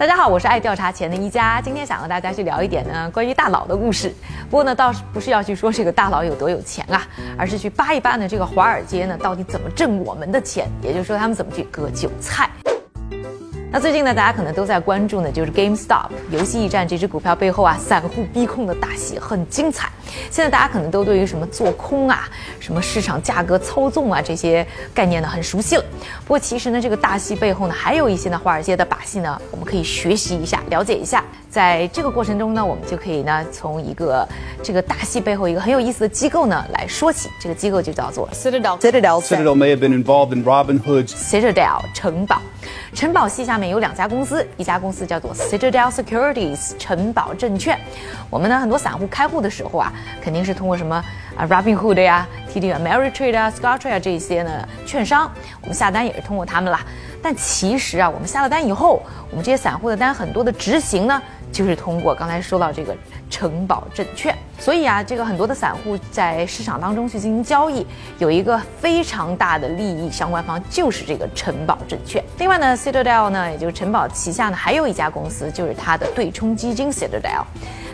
大家好，我是爱调查钱的一家。今天想和大家去聊一点呢关于大佬的故事。不过呢，倒是不是要去说这个大佬有多有钱啊，而是去扒一扒呢这个华尔街呢到底怎么挣我们的钱，也就是说他们怎么去割韭菜。那最近呢，大家可能都在关注呢，就是 GameStop 游戏驿站这只股票背后啊，散户逼空的大戏很精彩。现在大家可能都对于什么做空啊、什么市场价格操纵啊这些概念呢很熟悉了。不过其实呢，这个大戏背后呢，还有一些呢华尔街的把戏呢，我们可以学习一下、了解一下。在这个过程中呢，我们就可以呢从一个这个大戏背后一个很有意思的机构呢来说起。这个机构就叫做 Citadel。Citadel Citadel may have been involved in Robin Hood's Citadel 城堡。城堡系下面有两家公司，一家公司叫做 Citadel Securities 城堡证券。我们呢很多散户开户的时候啊，肯定是通过什么啊 Robinhood 呀、TD Ameritrade 啊、Scottrade 啊这些呢券商，我们下单也是通过他们啦。但其实啊，我们下了单以后，我们这些散户的单很多的执行呢，就是通过刚才说到这个城堡证券。所以啊，这个很多的散户在市场当中去进行交易，有一个非常大的利益相关方就是这个城堡证券。另外呢，Citadel 呢，也就是城堡旗下呢还有一家公司，就是它的对冲基金 Citadel。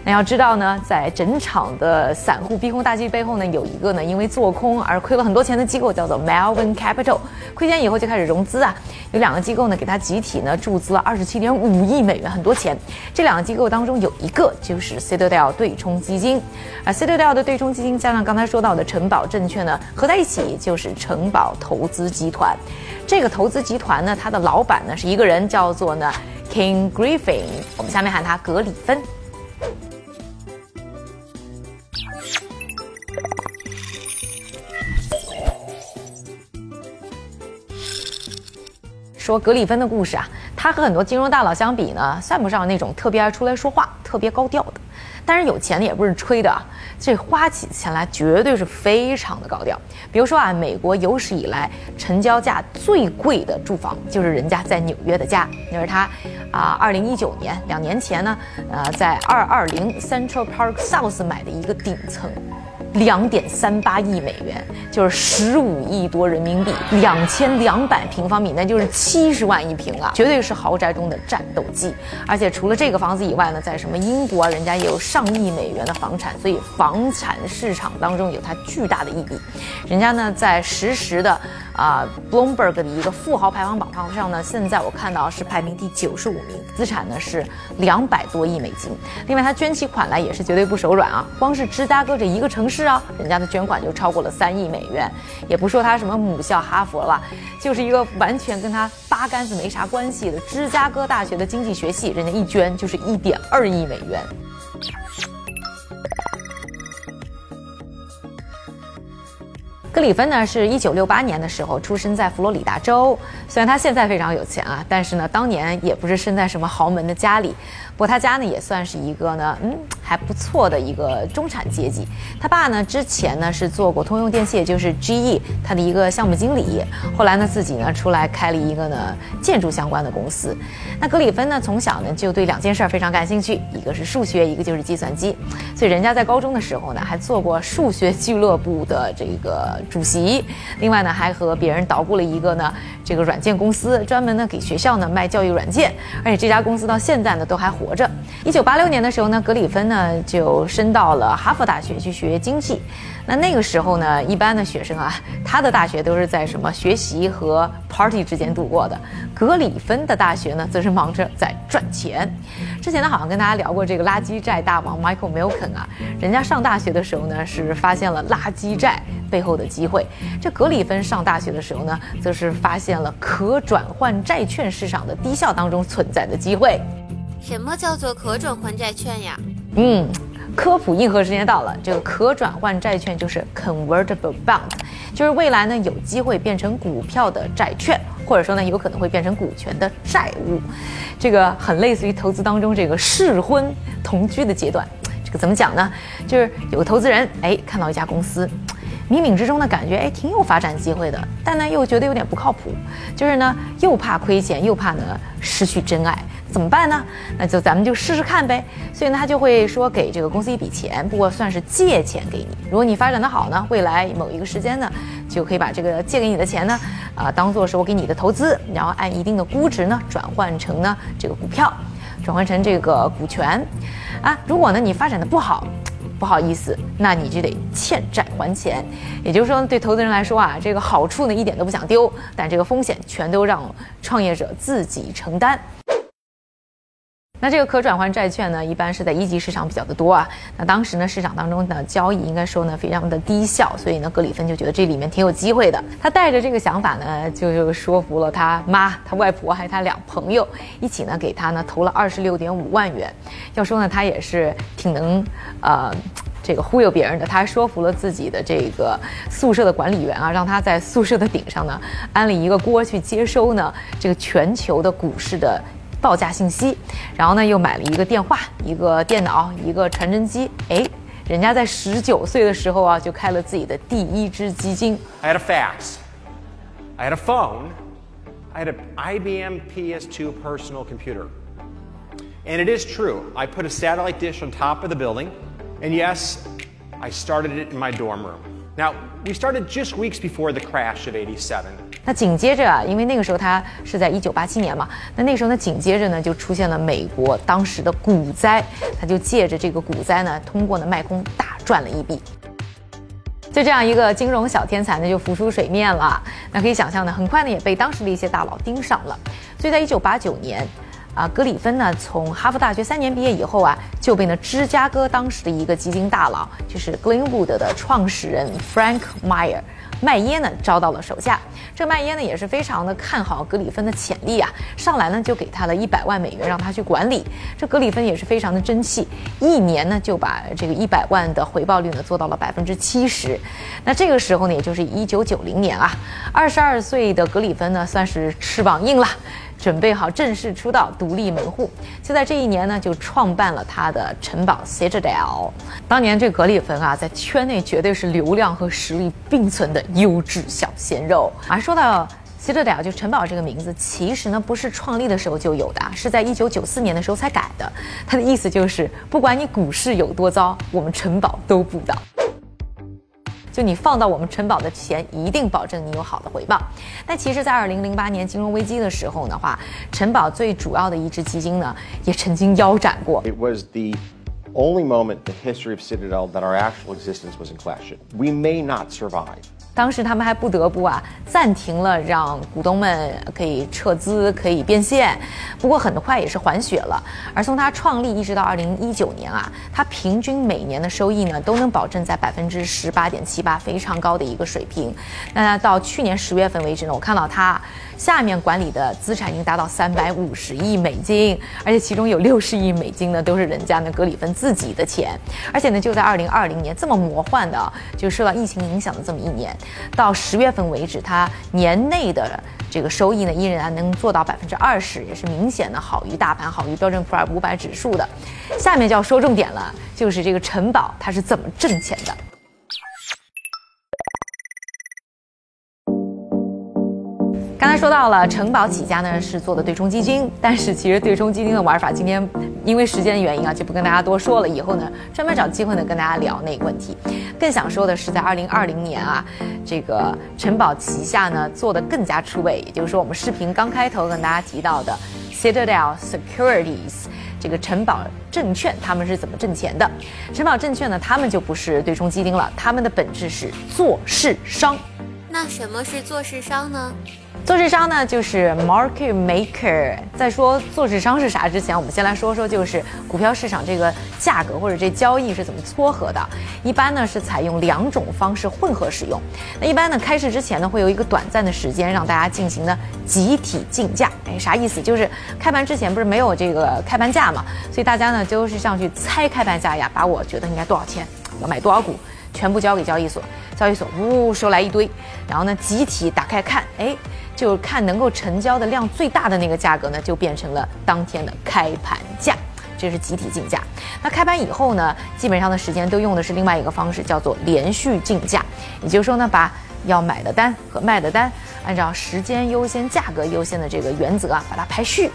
那要知道呢，在整场的散户逼空大戏背后呢，有一个呢因为做空而亏了很多钱的机构，叫做 Melvin Capital。亏钱以后就开始融资啊，有两个机构呢给他集体呢注资了二十七点五亿美元，很多钱。这两个机构当中有一个就是 Citadel 对冲基金，而 Citadel 的对冲基金加上刚才说到的城堡证券呢，合在一起就是城堡投资集团。这个投资集团呢，它的老板呢是一个人，叫做呢 King Griffin，我们下面喊他格里芬。说格里芬的故事啊，他和很多金融大佬相比呢，算不上那种特别爱出来说话、特别高调的。但是有钱的也不是吹的啊，这花起钱来绝对是非常的高调。比如说啊，美国有史以来成交价最贵的住房，就是人家在纽约的家，那是他啊，二零一九年两年前呢，呃，在二二零 Central Park South 买的一个顶层。两点三八亿美元，就是十五亿多人民币，两千两百平方米，那就是七十万一平啊，绝对是豪宅中的战斗机。而且除了这个房子以外呢，在什么英国啊，人家也有上亿美元的房产，所以房产市场当中有它巨大的意义。人家呢，在实时的啊 Bloomberg 的一个富豪排行榜上呢，现在我看到是排名第九十五名，资产呢是两百多亿美金。另外，他捐起款来也是绝对不手软啊，光是芝加哥这一个城市。啊，人家的捐款就超过了三亿美元，也不说他什么母校哈佛了，就是一个完全跟他八竿子没啥关系的芝加哥大学的经济学系，人家一捐就是一点二亿美元。格里芬呢，是一九六八年的时候出生在佛罗里达州。虽然他现在非常有钱啊，但是呢，当年也不是生在什么豪门的家里。不过他家呢，也算是一个呢，嗯，还不错的一个中产阶级。他爸呢，之前呢是做过通用电器，也就是 GE，他的一个项目经理。后来呢，自己呢出来开了一个呢建筑相关的公司。那格里芬呢，从小呢就对两件事非常感兴趣，一个是数学，一个就是计算机。所以人家在高中的时候呢，还做过数学俱乐部的这个。主席，另外呢，还和别人捣鼓了一个呢，这个软件建公司，专门呢给学校呢卖教育软件，而且这家公司到现在呢都还活着。一九八六年的时候呢，格里芬呢就升到了哈佛大学去学经济。那那个时候呢，一般的学生啊，他的大学都是在什么学习和 party 之间度过的。格里芬的大学呢，则是忙着在赚钱。之前呢，好像跟大家聊过这个垃圾债大王 Michael Milken 啊，人家上大学的时候呢，是发现了垃圾债背后的机会。这格里芬上大学的时候呢，则是发现了可转换债券市场的低效当中存在的机会。什么叫做可转换债券呀？嗯。科普硬核时间到了，这个可转换债券就是 convertible bond，就是未来呢有机会变成股票的债券，或者说呢有可能会变成股权的债务，这个很类似于投资当中这个试婚同居的阶段。这个怎么讲呢？就是有个投资人哎看到一家公司，冥冥之中呢感觉哎挺有发展机会的，但呢又觉得有点不靠谱，就是呢又怕亏钱，又怕呢失去真爱。怎么办呢？那就咱们就试试看呗。所以呢，他就会说给这个公司一笔钱，不过算是借钱给你。如果你发展的好呢，未来某一个时间呢，就可以把这个借给你的钱呢，啊，当做是我给你的投资，然后按一定的估值呢，转换成呢这个股票。转换成这个股权，啊，如果呢你发展的不好，不好意思，那你就得欠债还钱。也就是说，对投资人来说啊，这个好处呢一点都不想丢，但这个风险全都让创业者自己承担。那这个可转换债券呢，一般是在一级市场比较的多啊。那当时呢，市场当中的交易应该说呢非常的低效，所以呢，格里芬就觉得这里面挺有机会的。他带着这个想法呢，就就说服了他妈、他外婆还有他俩朋友，一起呢给他呢投了二十六点五万元。要说呢，他也是挺能呃这个忽悠别人的。他还说服了自己的这个宿舍的管理员啊，让他在宿舍的顶上呢安了一个锅去接收呢这个全球的股市的。报价信息，然后呢，又买了一个电话、一个电脑、一个传真机。哎，人家在十九岁的时候啊，就开了自己的第一支基金。 I had a fax. I had a phone. I had an IBM PS2 personal computer. And it is true, I put a satellite dish on top of the building. And yes, I started it in my dorm room. Now, we started just weeks before the crash of 87. 那紧接着啊，因为那个时候他是在一九八七年嘛，那那个时候呢，紧接着呢就出现了美国当时的股灾，他就借着这个股灾呢，通过呢卖空大赚了一笔。就这样一个金融小天才呢，就浮出水面了。那可以想象呢，很快呢也被当时的一些大佬盯上了。所以在一九八九年，啊，格里芬呢从哈佛大学三年毕业以后啊，就被呢芝加哥当时的一个基金大佬，就是 Glenwood 的创始人 Frank Meyer。麦耶呢招到了手下，这麦耶呢也是非常的看好格里芬的潜力啊，上来呢就给他了一百万美元让他去管理。这格里芬也是非常的争气，一年呢就把这个一百万的回报率呢做到了百分之七十。那这个时候呢，也就是一九九零年啊，二十二岁的格里芬呢算是翅膀硬了。准备好正式出道，独立门户。就在这一年呢，就创办了他的城堡 Citadel。当年这格里芬啊，在圈内绝对是流量和实力并存的优质小鲜肉。而说到 Citadel 就城堡这个名字，其实呢不是创立的时候就有的，是在一九九四年的时候才改的。它的意思就是，不管你股市有多糟，我们城堡都不倒。就你放到我们城堡的钱，一定保证你有好的回报。但其实，在二零零八年金融危机的时候的话，城堡最主要的一支基金呢，也曾经腰斩过。It was the only moment in the history of Citadel that our actual existence was in question. We may not survive. 当时他们还不得不啊暂停了，让股东们可以撤资、可以变现。不过很快也是还血了。而从它创立一直到二零一九年啊，它平均每年的收益呢都能保证在百分之十八点七八，非常高的一个水平。那到去年十月份为止呢，我看到它下面管理的资产已经达到三百五十亿美金，而且其中有六十亿美金呢都是人家呢格里芬自己的钱。而且呢，就在二零二零年这么魔幻的，就受到疫情影响的这么一年。到十月份为止，它年内的这个收益呢，依然能做到百分之二十，也是明显的好于大盘，好于标准普尔五百指数的。下面就要说重点了，就是这个城堡它是怎么挣钱的。刚才说到了城堡起家呢是做的对冲基金，但是其实对冲基金的玩法，今天因为时间的原因啊，就不跟大家多说了。以后呢，专门找机会呢跟大家聊那个问题。更想说的是，在二零二零年啊，这个城堡旗下呢做的更加出位，也就是说我们视频刚开头跟大家提到的 Citadel Securities。这个城堡证券他们是怎么挣钱的？城堡证券呢，他们就不是对冲基金了，他们的本质是做市商。那什么是做市商呢？做市商呢，就是 market maker。在说做市商是啥之前，我们先来说说，就是股票市场这个价格或者这交易是怎么撮合的。一般呢是采用两种方式混合使用。那一般呢开市之前呢会有一个短暂的时间让大家进行呢集体竞价。哎，啥意思？就是开盘之前不是没有这个开盘价嘛，所以大家呢就是上去猜开盘价呀，把我觉得应该多少钱，要买多少股。全部交给交易所，交易所呜收来一堆，然后呢集体打开看，哎，就看能够成交的量最大的那个价格呢，就变成了当天的开盘价，这是集体竞价。那开盘以后呢，基本上的时间都用的是另外一个方式，叫做连续竞价，也就是说呢，把要买的单和卖的单按照时间优先、价格优先的这个原则啊，把它排序。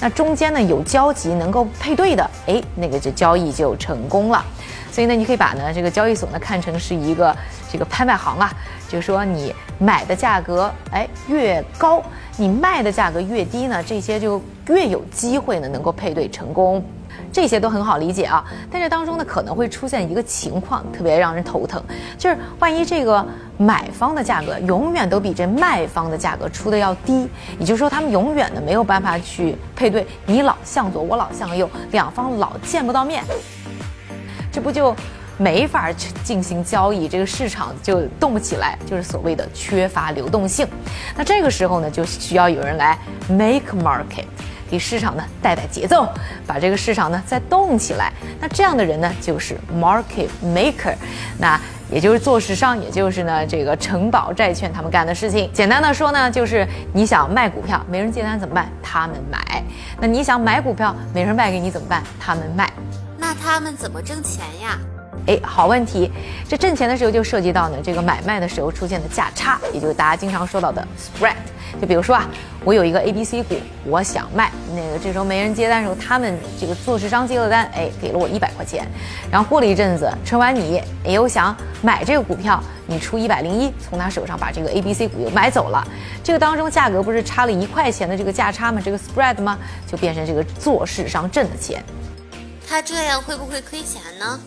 那中间呢有交集能够配对的，哎，那个这交易就成功了。所以呢，你可以把呢这个交易所呢看成是一个这个拍卖行啊，就说你买的价格哎越高，你卖的价格越低呢，这些就越有机会呢能够配对成功。这些都很好理解啊，但这当中呢可能会出现一个情况，特别让人头疼，就是万一这个买方的价格永远都比这卖方的价格出的要低，也就是说他们永远呢没有办法去配对，你老向左，我老向右，两方老见不到面。这不就没法去进行交易，这个市场就动不起来，就是所谓的缺乏流动性。那这个时候呢，就需要有人来 make market，给市场呢带带节奏，把这个市场呢再动起来。那这样的人呢，就是 market maker，那也就是做市商，也就是呢这个承保债券他们干的事情。简单的说呢，就是你想卖股票没人接单怎么办？他们买。那你想买股票没人卖给你怎么办？他们卖。那他们怎么挣钱呀？哎，好问题。这挣钱的时候就涉及到呢这个买卖的时候出现的价差，也就是大家经常说到的 spread。就比如说啊，我有一个 A、B、C 股，我想卖，那个这时候没人接单的时候，他们这个做市商接了单，哎，给了我一百块钱。然后过了一阵子，春晚你又想买这个股票，你出一百零一，从他手上把这个 A、B、C 股又买走了。这个当中价格不是差了一块钱的这个价差吗？这个 spread 吗？就变成这个做市商挣的钱。他这样会不会亏钱呢？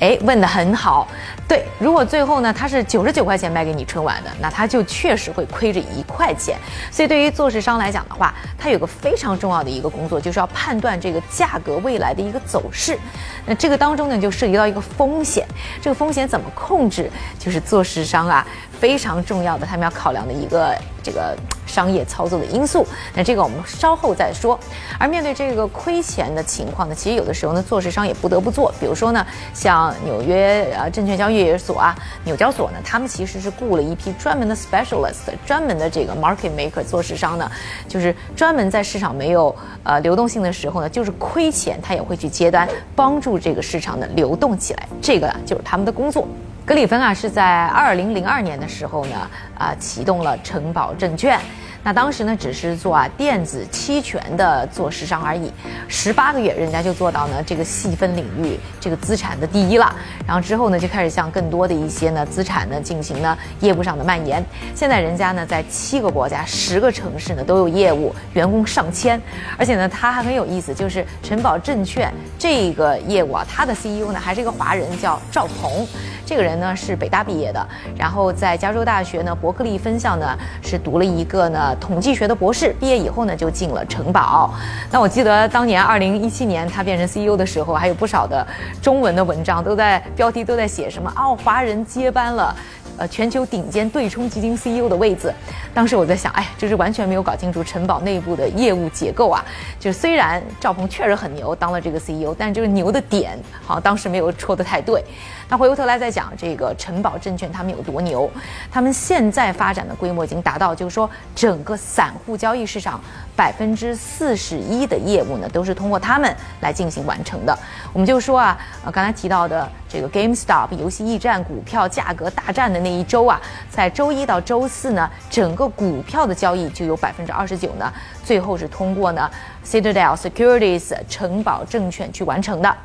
哎，问得很好。对，如果最后呢，他是九十九块钱卖给你春晚的，那他就确实会亏着一块钱。所以对于做市商来讲的话，他有个非常重要的一个工作，就是要判断这个价格未来的一个走势。那这个当中呢，就涉及到一个风险。这个风险怎么控制，就是做市商啊非常重要的，他们要考量的一个这个商业操作的因素。那这个我们稍后再说。而面对这个亏钱的情况呢，其实有的时候呢，做市商也不得不做。比如说呢，像纽约呃证券交易所啊，纽交所呢，他们其实是雇了一批专门的 specialist，专门的这个 market maker 做市商呢，就是专门在市场没有呃流动性的时候呢，就是亏钱他也会去接单，帮助这个市场呢流动起来，这个就是他们的工作。格里芬啊是在二零零二年的时候呢啊启动了承保证券。那当时呢，只是做啊电子期权的做市商而已，十八个月人家就做到呢这个细分领域这个资产的第一了。然后之后呢，就开始向更多的一些呢资产呢进行呢业务上的蔓延。现在人家呢在七个国家、十个城市呢都有业务，员工上千。而且呢，他还很有意思，就是承保证券这个业务啊，他的 CEO 呢还是一个华人，叫赵鹏。这个人呢是北大毕业的，然后在加州大学呢伯克利分校呢是读了一个呢统计学的博士，毕业以后呢就进了城堡。那我记得当年二零一七年他变成 CEO 的时候，还有不少的中文的文章都在标题都在写什么哦，华人接班了。呃，全球顶尖对冲基金 CEO 的位子，当时我在想，哎，这是完全没有搞清楚城堡内部的业务结构啊。就虽然赵鹏确实很牛，当了这个 CEO，但这个牛的点好像当时没有戳得太对。那回过头来再讲这个城堡证券他们有多牛，他们现在发展的规模已经达到，就是说整个散户交易市场百分之四十一的业务呢，都是通过他们来进行完成的。我们就说啊，刚才提到的这个 GameStop 游戏驿站股票价格大战的那一周啊，在周一到周四呢，整个股票的交易就有百分之二十九呢，最后是通过呢 Citadel Securities 城堡证券去完成的。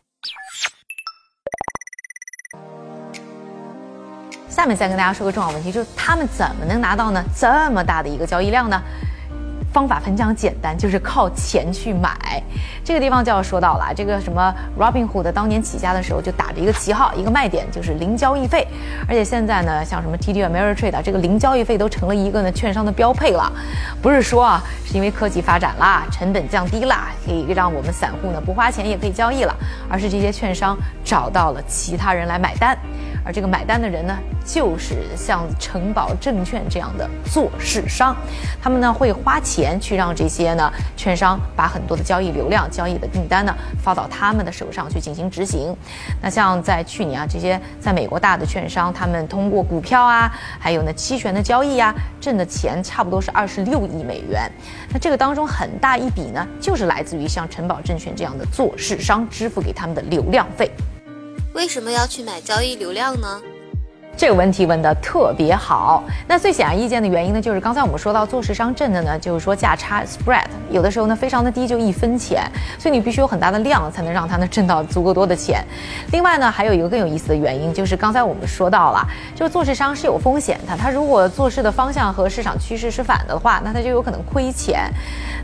下面再跟大家说个重要问题，就是他们怎么能拿到呢这么大的一个交易量呢？方法非常简单，就是靠钱去买。这个地方就要说到了，这个什么 Robinhood 当年起家的时候就打着一个旗号，一个卖点就是零交易费。而且现在呢，像什么 TD Ameritrade 这个零交易费都成了一个呢券商的标配了。不是说啊，是因为科技发展啦，成本降低啦，可以让我们散户呢不花钱也可以交易了，而是这些券商找到了其他人来买单。而这个买单的人呢，就是像城堡证券这样的做市商，他们呢会花钱去让这些呢券商把很多的交易流量、交易的订单呢发到他们的手上去进行执行。那像在去年啊，这些在美国大的券商，他们通过股票啊，还有呢期权的交易啊，挣的钱差不多是二十六亿美元。那这个当中很大一笔呢，就是来自于像城堡证券这样的做市商支付给他们的流量费。为什么要去买交易流量呢？这个问题问的特别好。那最显而易见的原因呢，就是刚才我们说到做市商挣的呢，就是说价差 spread，有的时候呢非常的低，就一分钱，所以你必须有很大的量才能让它呢挣到足够多的钱。另外呢，还有一个更有意思的原因，就是刚才我们说到了，就是做市商是有风险的，他如果做事的方向和市场趋势是反的话，那他就有可能亏钱。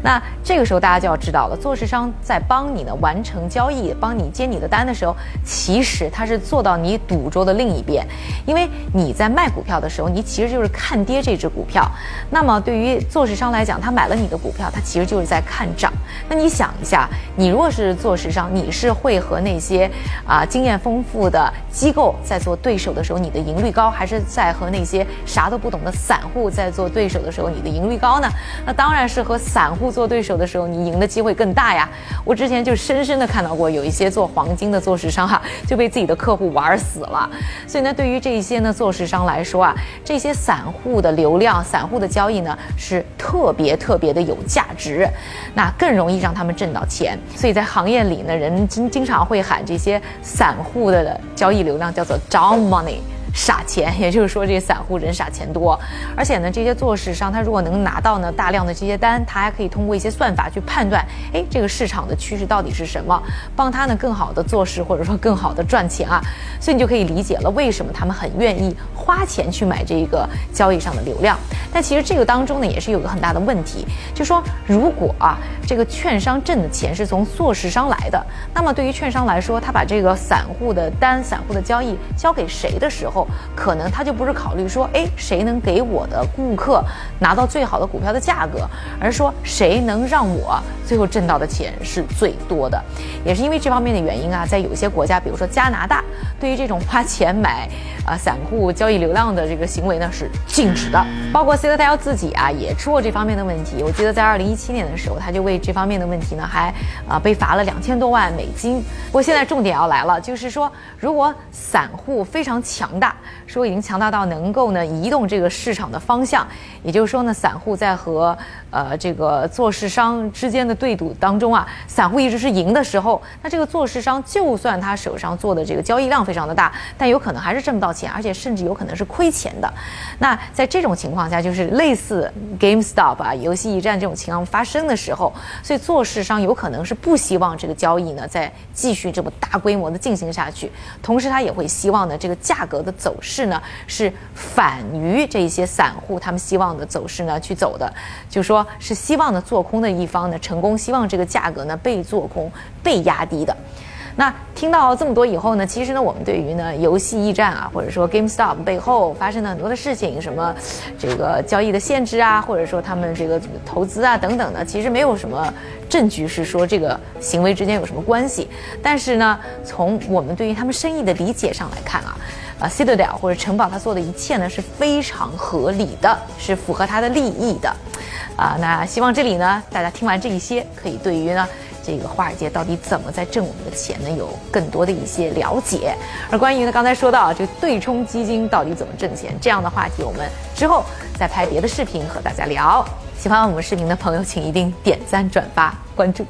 那这个时候大家就要知道了，做市商在帮你呢完成交易，帮你接你的单的时候，其实他是做到你赌桌的另一边，因为你在卖股票的时候，你其实就是看跌这只股票。那么对于做市商来讲，他买了你的股票，他其实就是在看涨。那你想一下，你若是做市商，你是会和那些啊经验丰富的机构在做对手的时候，你的盈率高，还是在和那些啥都不懂的散户在做对手的时候，你的盈率高呢？那当然是和散户做对手的时候，你赢的机会更大呀。我之前就深深的看到过，有一些做黄金的做市商哈，就被自己的客户玩死了。所以呢，对于这一些呢做市商来说啊，这些散户的流量、散户的交易呢，是特别特别的有价值，那更容易让他们挣到钱。所以在行业里呢，人经经常会喊这些散户的交易流量叫做 domoney。傻钱，也就是说这散户人傻钱多，而且呢，这些做市商他如果能拿到呢大量的这些单，他还可以通过一些算法去判断，哎，这个市场的趋势到底是什么，帮他呢更好的做事或者说更好的赚钱啊，所以你就可以理解了为什么他们很愿意花钱去买这个交易上的流量。但其实这个当中呢也是有个很大的问题，就说如果啊这个券商挣的钱是从做市商来的，那么对于券商来说，他把这个散户的单、散户的交易交给谁的时候，可能他就不是考虑说，哎，谁能给我的顾客拿到最好的股票的价格，而是说谁能让我最后挣到的钱是最多的。也是因为这方面的原因啊，在有些国家，比如说加拿大，对于这种花钱买啊散户交易流量的这个行为呢是禁止的。包括 Citadel 自己啊也出过这方面的问题。我记得在二零一七年的时候，他就为这方面的问题呢还啊被罚了两千多万美金。不过现在重点要来了，就是说如果散户非常强大。说已经强大到能够呢移动这个市场的方向，也就是说呢，散户在和呃这个做市商之间的对赌当中啊，散户一直是赢的时候，那这个做市商就算他手上做的这个交易量非常的大，但有可能还是挣不到钱，而且甚至有可能是亏钱的。那在这种情况下，就是类似 GameStop 啊、游戏驿站这种情况发生的时候，所以做市商有可能是不希望这个交易呢再继续这么大规模的进行下去，同时他也会希望呢这个价格的走势呢是反于这些散户他们希望的走势呢去走的，就说是希望呢做空的一方呢成功，希望这个价格呢被做空被压低的。那听到这么多以后呢，其实呢，我们对于呢游戏驿站啊，或者说 GameStop 背后发生的很多的事情，什么这个交易的限制啊，或者说他们这个投资啊等等的，其实没有什么证据是说这个行为之间有什么关系。但是呢，从我们对于他们生意的理解上来看啊，啊 Citadel 或者城堡他做的一切呢是非常合理的，是符合他的利益的。啊，那希望这里呢，大家听完这一些，可以对于呢。这个华尔街到底怎么在挣我们的钱呢？有更多的一些了解。而关于呢，刚才说到这个对冲基金到底怎么挣钱这样的话题，我们之后再拍别的视频和大家聊。喜欢我们视频的朋友，请一定点赞、转发、关注。